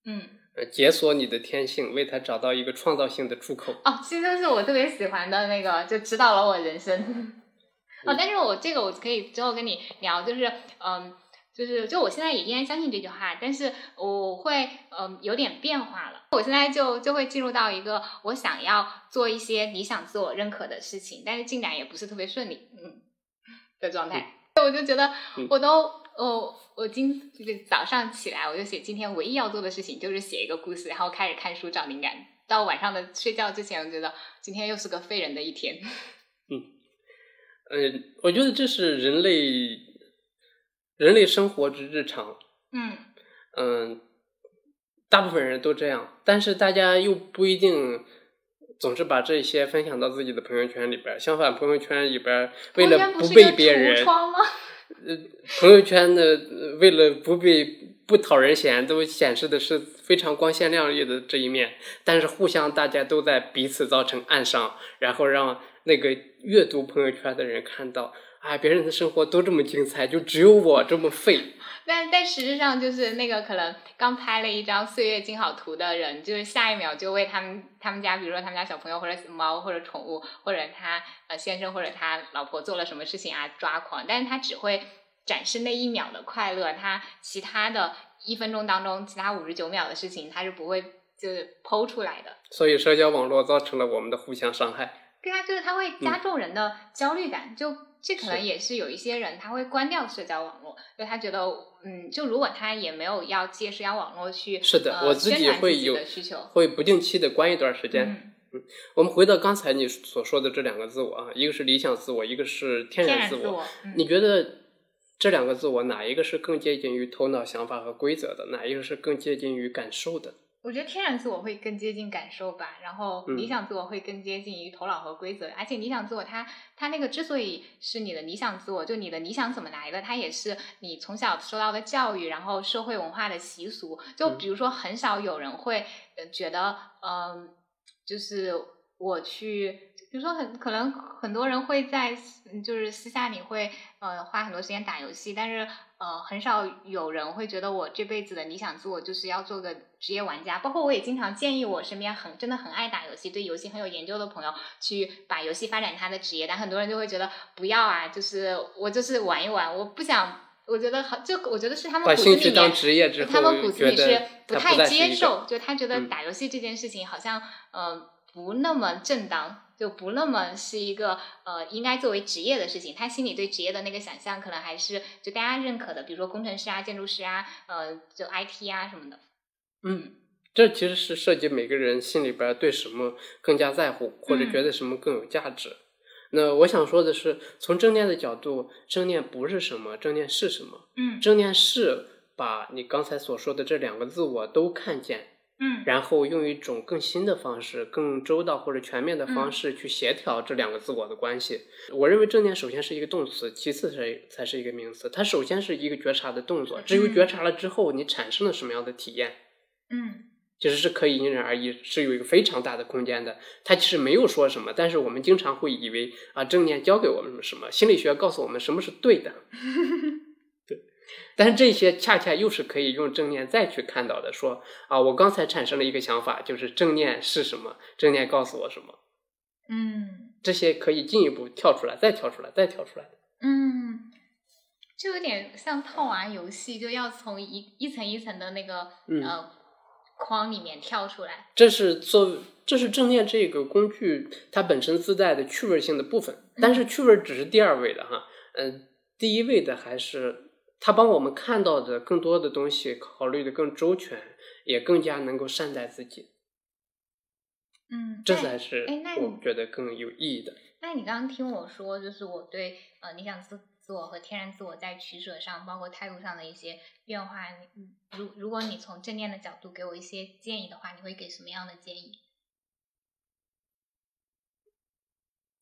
嗯，解锁你的天性，为它找到一个创造性的出口。哦，其实是我特别喜欢的那个，就指导了我人生。[LAUGHS] 哦，但是我这个我可以之后跟你聊，就是嗯。就是，就我现在也依然相信这句话，但是我会，嗯，有点变化了。我现在就就会进入到一个我想要做一些理想自我认可的事情，但是进展也不是特别顺利，嗯，的状态。我就觉得，我都，哦，我今就是早上起来，我就写今天唯一要做的事情就是写一个故事，然后开始看书找灵感。到晚上的睡觉之前，我觉得今天又是个废人的一天。[LAUGHS] 嗯，呃，我觉得这是人类。人类生活之日常，嗯嗯，大部分人都这样，但是大家又不一定总是把这些分享到自己的朋友圈里边。相反，朋友圈里边为了不被别人，[LAUGHS] 呃，朋友圈的为了不被不讨人嫌，都显示的是非常光鲜亮丽的这一面。但是互相大家都在彼此造成暗伤，然后让那个阅读朋友圈的人看到。哎，别人的生活都这么精彩，就只有我这么废。[LAUGHS] 但但实质上，就是那个可能刚拍了一张岁月静好图的人，就是下一秒就为他们他们家，比如说他们家小朋友或者猫或者宠物，或者他呃先生或者他老婆做了什么事情啊抓狂。但是他只会展示那一秒的快乐，他其他的一分钟当中，其他五十九秒的事情，他是不会就是剖出来的。所以，社交网络造成了我们的互相伤害。对啊，就是它会加重人的焦虑感，就。这可能也是有一些人他会关掉社交网络，就他觉得，嗯，就如果他也没有要借社交网络去是的，我自己会有需求，会不定期的关一段时间。嗯，我们回到刚才你所说的这两个自我啊，一个是理想自我，一个是天然自我。你觉得这两个自我哪一个是更接近于头脑想法和规则的？哪一个是更接近于感受的？我觉得天然自我会更接近感受吧，然后理想自我会更接近于头脑和规则，而且理想自我它它那个之所以是你的理想自我，就你的理想怎么来的，它也是你从小受到的教育，然后社会文化的习俗。就比如说，很少有人会觉得，嗯，就是我去。比如说，很可能很多人会在就是私下里会呃花很多时间打游戏，但是呃很少有人会觉得我这辈子的理想自我就是要做个职业玩家。包括我也经常建议我身边很真的很爱打游戏、对游戏很有研究的朋友去把游戏发展他的职业，但很多人就会觉得不要啊，就是我就是玩一玩，我不想。我觉得好，就我觉得是他们骨子里面，他们骨子里是不太接受，就他觉得打游戏这件事情好像呃不那么正当。就不那么是一个呃应该作为职业的事情，他心里对职业的那个想象可能还是就大家认可的，比如说工程师啊、建筑师啊、呃就 IT 啊什么的。嗯，这其实是涉及每个人心里边对什么更加在乎，或者觉得什么更有价值。那我想说的是，从正念的角度，正念不是什么，正念是什么？嗯，正念是把你刚才所说的这两个自我都看见。嗯，然后用一种更新的方式、更周到或者全面的方式去协调这两个自我的关系。我认为正念首先是一个动词，其次才才是一个名词。它首先是一个觉察的动作，至于觉察了之后你产生了什么样的体验，嗯，其实是可以因人而异，是有一个非常大的空间的。它其实没有说什么，但是我们经常会以为啊，正念教给我们什么，心理学告诉我们什么是对的。[LAUGHS] 但是这些恰恰又是可以用正念再去看到的。说啊，我刚才产生了一个想法，就是正念是什么？正念告诉我什么？嗯，这些可以进一步跳出来，再跳出来，再跳出来。嗯，就有点像套娃游戏，就要从一一层一层的那个呃框里面跳出来。这是做，这是正念这个工具它本身自带的趣味性的部分。但是趣味只是第二位的哈，嗯，第一位的还是。他帮我们看到的更多的东西，考虑的更周全，也更加能够善待自己。嗯，这才是我觉得更有意义的。那你刚刚听我说，就是我对呃理想自自我和天然自我在取舍上，包括态度上的一些变化，如如果你从正念的角度给我一些建议的话，你会给什么样的建议？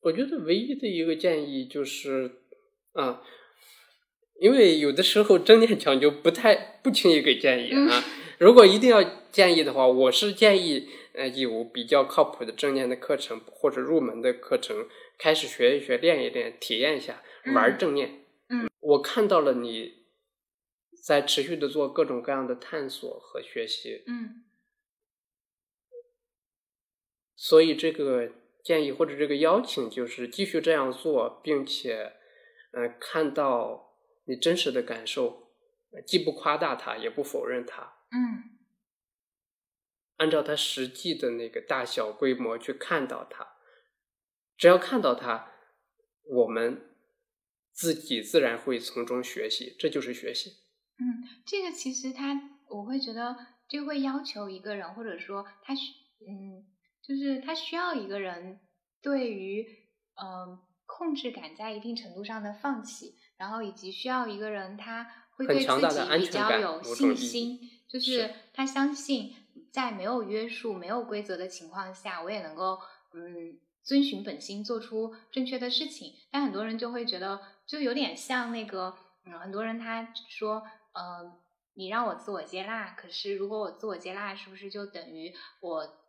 我觉得唯一的一个建议就是，啊。因为有的时候正念讲究不太不轻易给建议啊。如果一定要建议的话，我是建议呃有比较靠谱的正念的课程或者入门的课程，开始学一学、练一练、体验一下玩正念。嗯，我看到了你在持续的做各种各样的探索和学习。嗯，所以这个建议或者这个邀请就是继续这样做，并且嗯看到。你真实的感受，既不夸大它，也不否认它。嗯，按照它实际的那个大小规模去看到它，只要看到它，我们自己自然会从中学习，这就是学习。嗯，这个其实他，我会觉得就会要求一个人，或者说他需，嗯，就是他需要一个人对于，嗯，控制感在一定程度上的放弃。然后以及需要一个人，他会对自己比较有信心，就是他相信在没有约束、没有规则的情况下，我也能够嗯遵循本心，做出正确的事情。但很多人就会觉得，就有点像那个，嗯，很多人他说，嗯，你让我自我接纳，可是如果我自我接纳，是不是就等于我，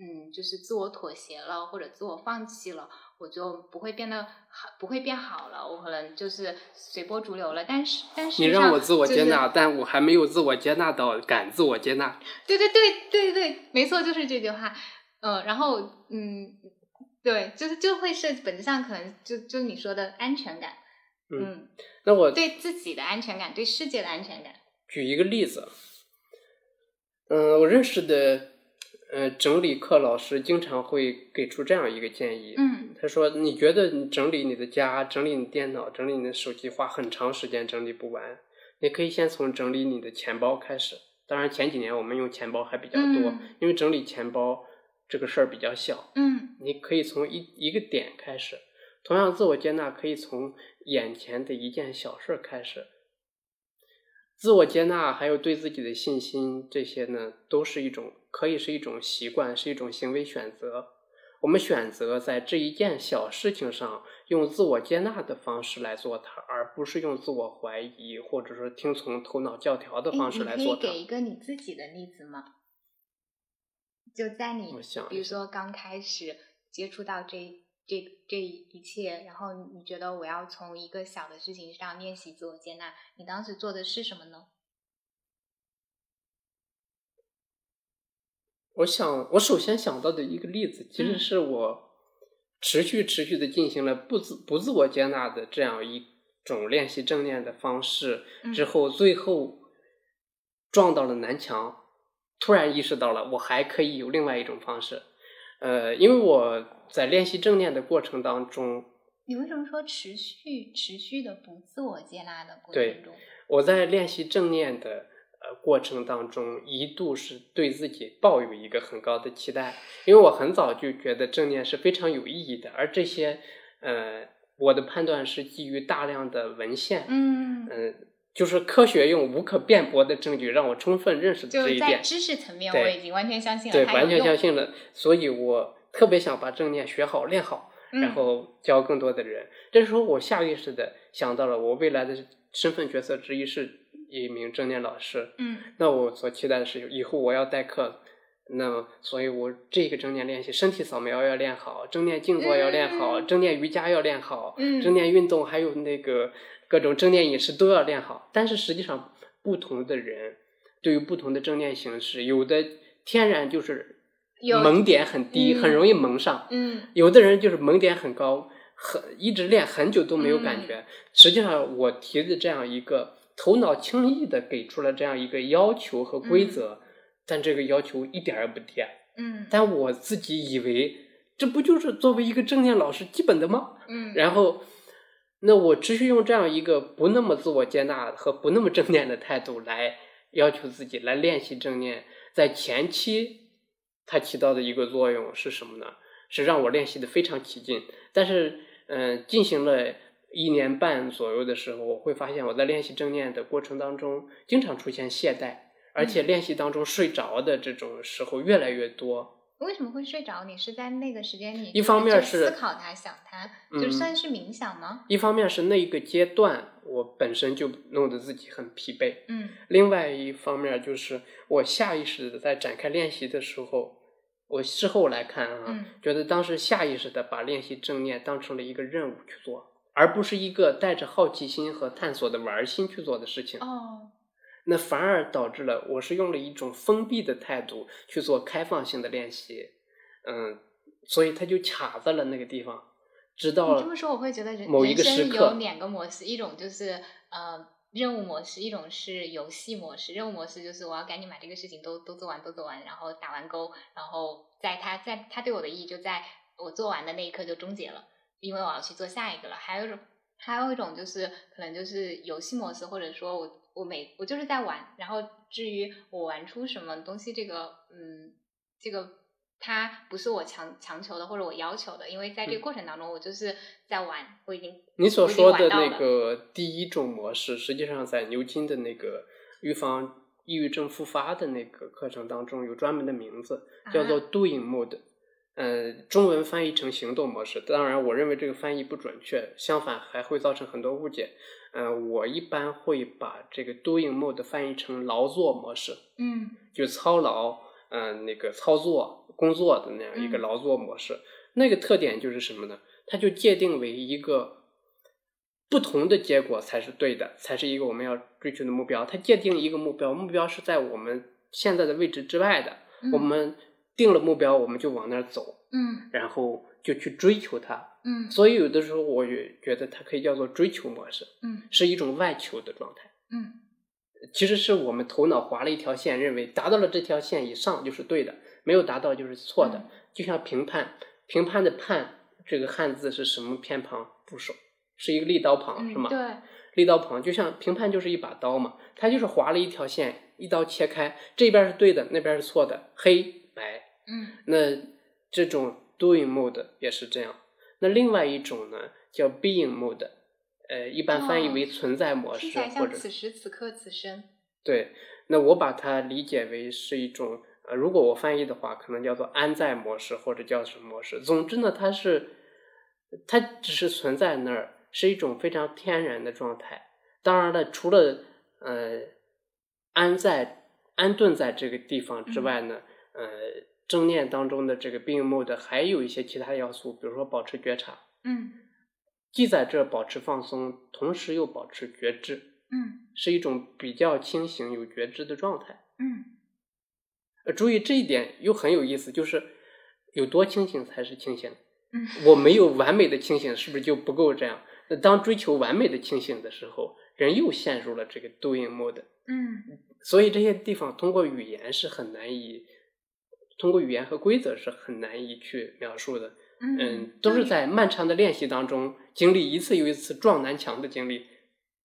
嗯，就是自我妥协了，或者自我放弃了？我就不会变得好，不会变好了。我可能就是随波逐流了。但是，但是你让我自我接纳，但我还没有自我接纳到敢自我接纳。对对对对对，没错，就是这句话。嗯，然后嗯，对，就是就会是本质上可能就就你说的安全感。嗯，那我对自己的安全感，对世界的安全感。举一个例子，嗯，我认识的。呃，整理课老师经常会给出这样一个建议。嗯，他说：“你觉得你整理你的家、整理你电脑、整理你的手机花很长时间整理不完，你可以先从整理你的钱包开始。当然前几年我们用钱包还比较多，因为整理钱包这个事儿比较小。嗯，你可以从一一个点开始。同样，自我接纳可以从眼前的一件小事开始。自我接纳还有对自己的信心，这些呢，都是一种。”可以是一种习惯，是一种行为选择。我们选择在这一件小事情上用自我接纳的方式来做它，而不是用自我怀疑或者说听从头脑教条的方式来做它。可以给一个你自己的例子吗？就在你，比如说刚开始接触到这这这一切，然后你觉得我要从一个小的事情上练习自我接纳，你当时做的是什么呢？我想，我首先想到的一个例子，其实是我持续持续的进行了不自不自我接纳的这样一种练习正念的方式之后，最后撞到了南墙，突然意识到了我还可以有另外一种方式。呃，因为我在练习正念的过程当中，你为什么说持续持续的不自我接纳的过程中？我在练习正念的。呃，过程当中一度是对自己抱有一个很高的期待，因为我很早就觉得正念是非常有意义的，而这些，呃，我的判断是基于大量的文献，嗯嗯，就是科学用无可辩驳的证据让我充分认识这一点。知识层面我已经完全相信了，对，完全相信了，所以我特别想把正念学好、练好，然后教更多的人。这时候我下意识的想到了，我未来的身份角色之一是。一名正念老师，嗯，那我所期待的是以后我要代课，那所以我这个正念练习，身体扫描要练好，正念静坐要练好，正念瑜伽要练好，正念运动还有那个各种正念饮食都要练好。但是实际上，不同的人对于不同的正念形式，有的天然就是萌点很低，很容易萌上，嗯，有的人就是萌点很高，很一直练很久都没有感觉。实际上，我提的这样一个。头脑轻易的给出了这样一个要求和规则，但这个要求一点也不低。嗯，但我自己以为这不就是作为一个正念老师基本的吗？嗯，然后，那我持续用这样一个不那么自我接纳和不那么正念的态度来要求自己来练习正念，在前期它起到的一个作用是什么呢？是让我练习的非常起劲。但是，嗯，进行了。一年半左右的时候，我会发现我在练习正念的过程当中，经常出现懈怠，而且练习当中睡着的这种时候越来越多。为什么会睡着？你是在那个时间里一方面是思考它、想它，就算是冥想吗？一方面是那一个阶段，我本身就弄得自己很疲惫。嗯。另外一方面就是我下意识的在展开练习的时候，我事后来看啊，觉得当时下意识的把练习正念当成了一个任务去做。而不是一个带着好奇心和探索的玩心去做的事情哦，那反而导致了我是用了一种封闭的态度去做开放性的练习，嗯，所以它就卡在了那个地方。直到你这么说，我会觉得人某一个时刻有两个模式，一种就是呃任务模式，一种是游戏模式。任务模式就是我要赶紧把这个事情都都做完，都做完，然后打完勾，然后在他在他对我的意义就在我做完的那一刻就终结了。因为我要去做下一个了，还有一种，还有一种就是可能就是游戏模式，或者说我我每我就是在玩，然后至于我玩出什么东西，这个嗯，这个它不是我强强求的或者我要求的，因为在这个过程当中我就是在玩，我已经你所说的那个第一种模式，实际上在牛津的那个预防。抑郁症复发的那个课程当中有专门的名字，叫做 Doing Mode，呃，中文翻译成行动模式。当然，我认为这个翻译不准确，相反还会造成很多误解。呃，我一般会把这个 Doing Mode 翻译成劳作模式，嗯就操劳，嗯、那个操作工作的那样一个嗯劳作模式。那个特点就是什么呢？它就界定为一个不同的结果才是对的，才是一个我们要追求的目标。它界定一个目标，目标是在我们现在的位置之外的。嗯我们定了目标，我们就往那儿走，嗯然后就去追求它。嗯所以有的时候我也觉得它可以叫做追求模式，嗯是一种外求的状态。嗯其实是我们头脑划了一条线，认为达到了这条线以上就是对的，没有达到就是错的。嗯就像评判，评判的判这个汉字是什么偏旁部首？是一个利刀旁，嗯，是吗？对，利刀旁就像评判就是一把刀嘛，它就是划了一条线，一刀切开，这边是对的，那边是错的，黑白。嗯那这种 doing mode 也是这样。那另外一种呢，叫 being mode，呃，一般翻译哦为存在模式、或者此时此刻此生。对。那我把它理解为是一种，呃，如果我翻译的话，可能叫做安在模式或者叫什么模式。总之呢，它是它只是存在那儿，是一种非常天然的状态。当然了，除了呃安在安顿在这个地方之外呢，呃，正念当中的这个 being mode 还有一些其他要素，比如说保持觉察，嗯既在这保持放松，同时又保持觉知，嗯是一种比较清醒、有觉知的状态。嗯呃，注意这一点又很有意思，就是有多清醒才是清醒。嗯我没有完美的清醒，是不是就不够这样？那当追求完美的清醒的时候，人又陷入了这个 doing mode。嗯所以这些地方通过语言是很难以，通过语言和规则是很难以去描述的。嗯，都是在漫长的练习当中经历一次又一次撞南墙的经历，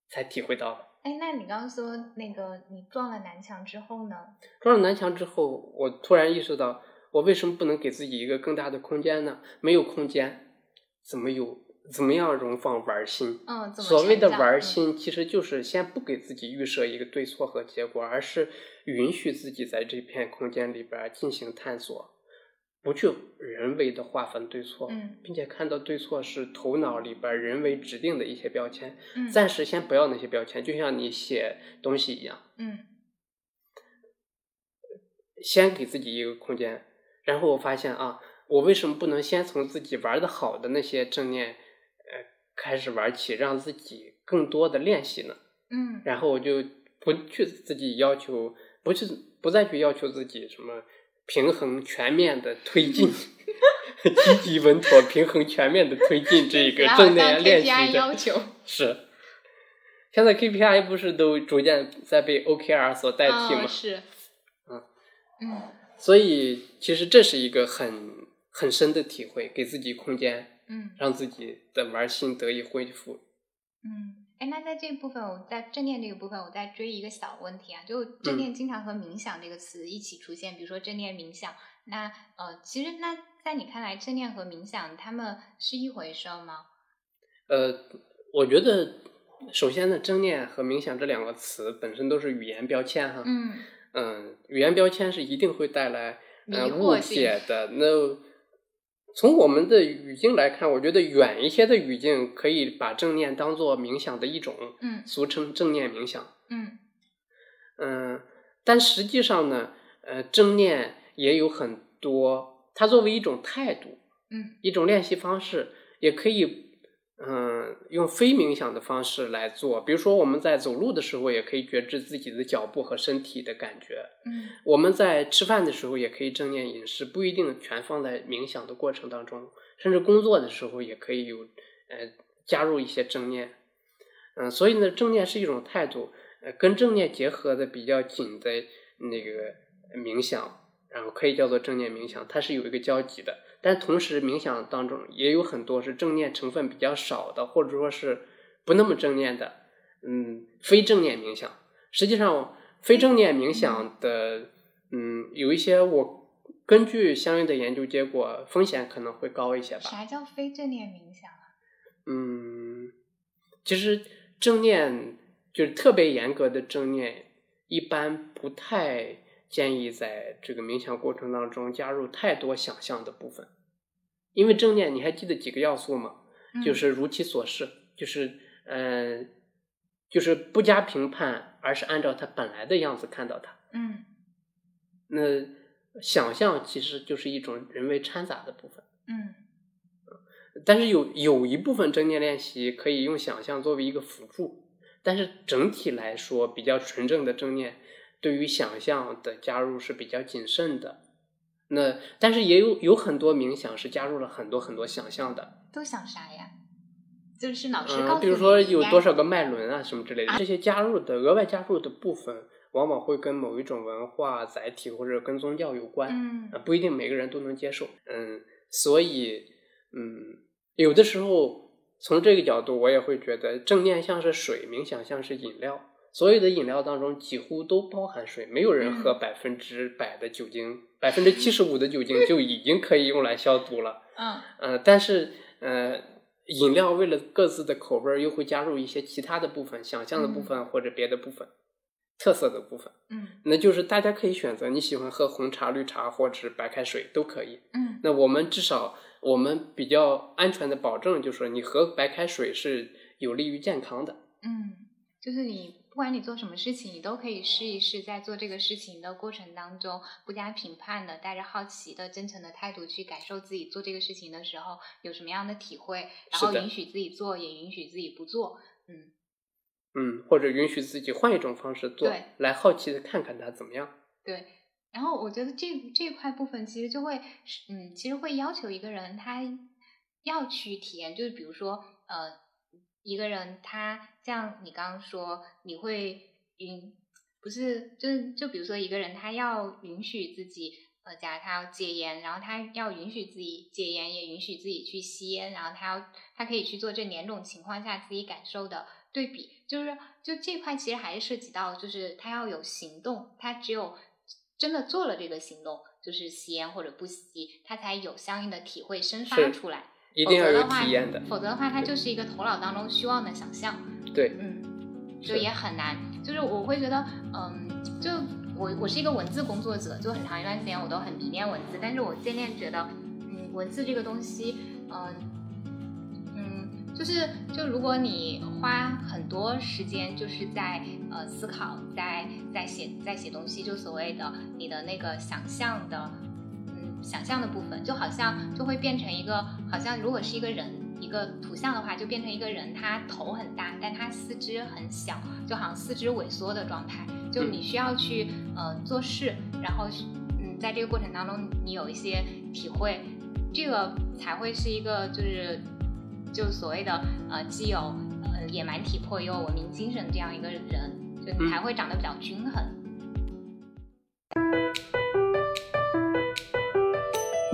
才体会到的。哎，那你刚刚说那个你撞了南墙之后呢？撞了南墙之后，我突然意识到，我为什么不能给自己一个更大的空间呢？没有空间，怎么有怎么样容放玩心？嗯，所谓的玩心，其实就是先不给自己预设一个对错和结果，而是允许自己在这片空间里边儿进行探索，不去人为的划分对错，嗯。并且看到对错是头脑里边儿人为指定的一些标签，嗯。暂时先不要那些标签，就像你写东西一样，嗯。先给自己一个空间，然后我发现啊，我为什么不能先从自己玩的好的那些正念，呃，开始玩起，让自己更多的练习呢？嗯然后我就不去自己要求，不去不再去要求自己什么平衡全面的推进，[LAUGHS] 积极稳妥、平衡全面的推进这个 [LAUGHS] 正念练习 KPI 要，求是。现在 KPI 不是都逐渐在被 OKR 所代替吗？嗯是，嗯嗯所以其实这是一个很很深的体会，给自己空间，嗯让自己的玩心得以恢复。嗯。哎，那在这部分，我在正念这个部分，我在追一个小问题啊，就正念经常和冥想这个词一起出现，比如说正念冥想，那呃，其实那在你看来，正念和冥想它们是一回事儿吗？呃，我觉得首先呢，正念和冥想这两个词本身都是语言标签哈。嗯嗯，语言标签是一定会带来呃误解的。那从我们的语境来看，我觉得远一些的语境可以把正念当做冥想的一种，嗯俗称正念冥想。嗯嗯，但实际上呢，呃，正念也有很多，它作为一种态度，嗯一种练习方式，也可以，嗯，用非冥想的方式来做。比如说，我们在走路的时候，也可以觉知自己的脚步和身体的感觉；嗯我们在吃饭的时候，也可以正念饮食，不一定全放在冥想的过程当中。甚至工作的时候，也可以有，呃，加入一些正念。嗯，所以呢，正念是一种态度，呃，跟正念结合的比较紧的那个冥想，然后可以叫做正念冥想，它是有一个交集的。但同时，冥想当中也有很多是正念成分比较少的，或者说是不那么正念的，嗯，非正念冥想。实际上，非正念冥想的，嗯，有一些我根据相应的研究结果，风险可能会高一些吧。啥叫非正念冥想啊？嗯，其实正念就是特别严格的正念，一般不太建议在这个冥想过程当中加入太多想象的部分，因为正念你还记得几个要素吗？就是如其所示，就是嗯，就是不加评判，而是按照它本来的样子看到它。嗯，那想象其实就是一种人为掺杂的部分。嗯，但是有有一部分正念练习可以用想象作为一个辅助，但是整体来说，比较纯正的正念对于想象的加入是比较谨慎的。那但是也有有很多冥想是加入了很多很多想象的。都想啥呀？就是老师告诉嗯，比如说有多少个脉轮啊什么之类的，这些加入的额外加入的部分，往往会跟某一种文化载体或者跟宗教有关。嗯呃不一定每个人都能接受。嗯，所以嗯，有的时候从这个角度，我也会觉得正念像是水，冥想像是饮料。所有的饮料当中几乎都包含水，没有人喝嗯百分之百的酒精，百分之七十五的酒精就已经可以用来消毒了。[LAUGHS] 嗯呃，但是呃，饮料为了各自的口味儿，又会加入一些其他的部分，想象的部嗯分或者别的部分，特色的部分。嗯那就是大家可以选择你喜欢喝红茶、绿茶或者是白开水都可以。嗯那我们至少我们比较安全的保证，就是说你喝白开水是有利于健康的。嗯，就是你不管你做什么事情，你都可以试一试，在做这个事情的过程当中，不加评判的，带着好奇的、真诚的态度去感受自己做这个事情的时候有什么样的体会，然后允许自己做，也允许自己不做。嗯嗯，或者允许自己换一种方式做，来好奇的看看它怎么样。对，然后我觉得这这块部分其实就会，嗯，其实会要求一个人他要去体验，就是比如说，呃，一个人他像你刚刚说，你会允不是就是就比如说一个人他要允许自己，呃，假如他要戒烟，然后他要允许自己戒烟，也允许自己去吸烟，然后他要他可以去做这两种情况下自己感受的对比，就是就这块其实还是涉及到，就是他要有行动，他只有真的做了这个行动，就是吸烟或者不吸，他才有相应的体会生发出来。一定要有体验的，否则的话，它就是一个头脑当中虚妄的想象，对，嗯，就也很难。就是我会觉得，嗯，就我我是一个文字工作者，就很长一段时间我都很迷恋文字，但是我渐渐觉得，嗯，文字这个东西，嗯嗯，就是就如果你花很多时间就是在呃思考，在在写在写东西，就所谓的你的那个想象的。嗯，想象的部分就好像就会变成一个，好像如果是一个人一个图像的话，就变成一个人，他头很大，但他四肢很小，就好像四肢萎缩的状态。就你需要去呃做事，然后嗯，在这个过程当中你有一些体会，这个才会是一个就是就所谓的呃既有呃野蛮体魄又有文明精神这样一个人，就你才会长得比较均衡。如